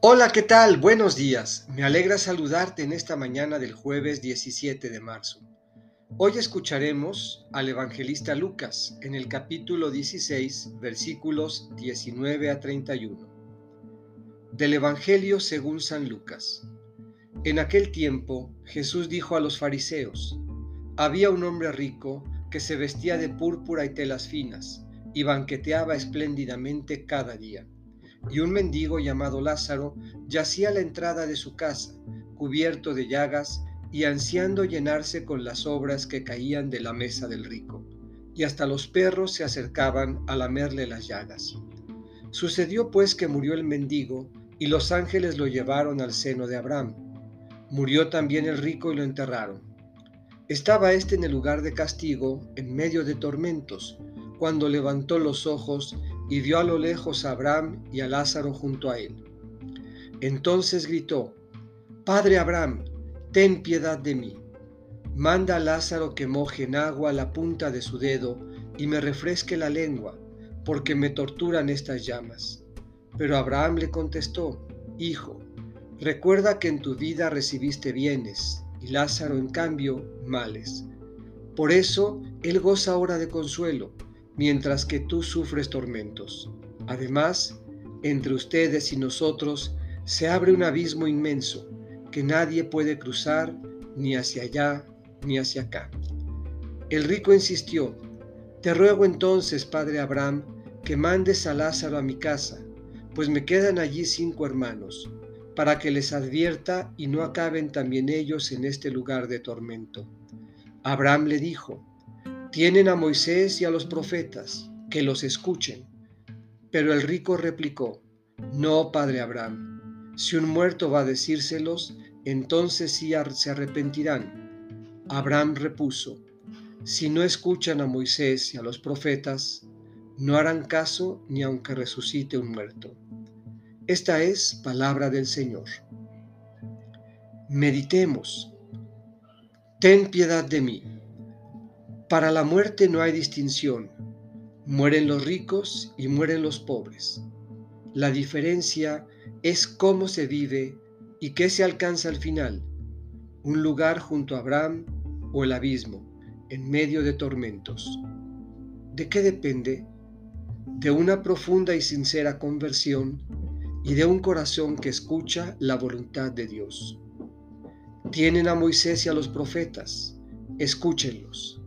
Hola, ¿qué tal? Buenos días. Me alegra saludarte en esta mañana del jueves 17 de marzo. Hoy escucharemos al evangelista Lucas en el capítulo 16, versículos 19 a 31. Del Evangelio según San Lucas. En aquel tiempo Jesús dijo a los fariseos, había un hombre rico que se vestía de púrpura y telas finas y banqueteaba espléndidamente cada día y un mendigo llamado Lázaro yacía a la entrada de su casa, cubierto de llagas y ansiando llenarse con las obras que caían de la mesa del rico, y hasta los perros se acercaban a lamerle las llagas. Sucedió pues que murió el mendigo, y los ángeles lo llevaron al seno de Abraham. Murió también el rico y lo enterraron. Estaba éste en el lugar de castigo, en medio de tormentos, cuando levantó los ojos y vio a lo lejos a Abraham y a Lázaro junto a él. Entonces gritó, Padre Abraham, ten piedad de mí. Manda a Lázaro que moje en agua la punta de su dedo y me refresque la lengua, porque me torturan estas llamas. Pero Abraham le contestó, Hijo, recuerda que en tu vida recibiste bienes y Lázaro en cambio males. Por eso él goza ahora de consuelo mientras que tú sufres tormentos. Además, entre ustedes y nosotros se abre un abismo inmenso que nadie puede cruzar ni hacia allá ni hacia acá. El rico insistió, Te ruego entonces, padre Abraham, que mandes a Lázaro a mi casa, pues me quedan allí cinco hermanos, para que les advierta y no acaben también ellos en este lugar de tormento. Abraham le dijo, tienen a Moisés y a los profetas, que los escuchen. Pero el rico replicó, No, padre Abraham, si un muerto va a decírselos, entonces sí se arrepentirán. Abraham repuso, Si no escuchan a Moisés y a los profetas, no harán caso ni aunque resucite un muerto. Esta es palabra del Señor. Meditemos. Ten piedad de mí para la muerte no hay distinción. Mueren los ricos y mueren los pobres. La diferencia es cómo se vive y qué se alcanza al final. Un lugar junto a Abraham o el abismo, en medio de tormentos. ¿De qué depende? De una profunda y sincera conversión y de un corazón que escucha la voluntad de Dios. Tienen a Moisés y a los profetas, escúchenlos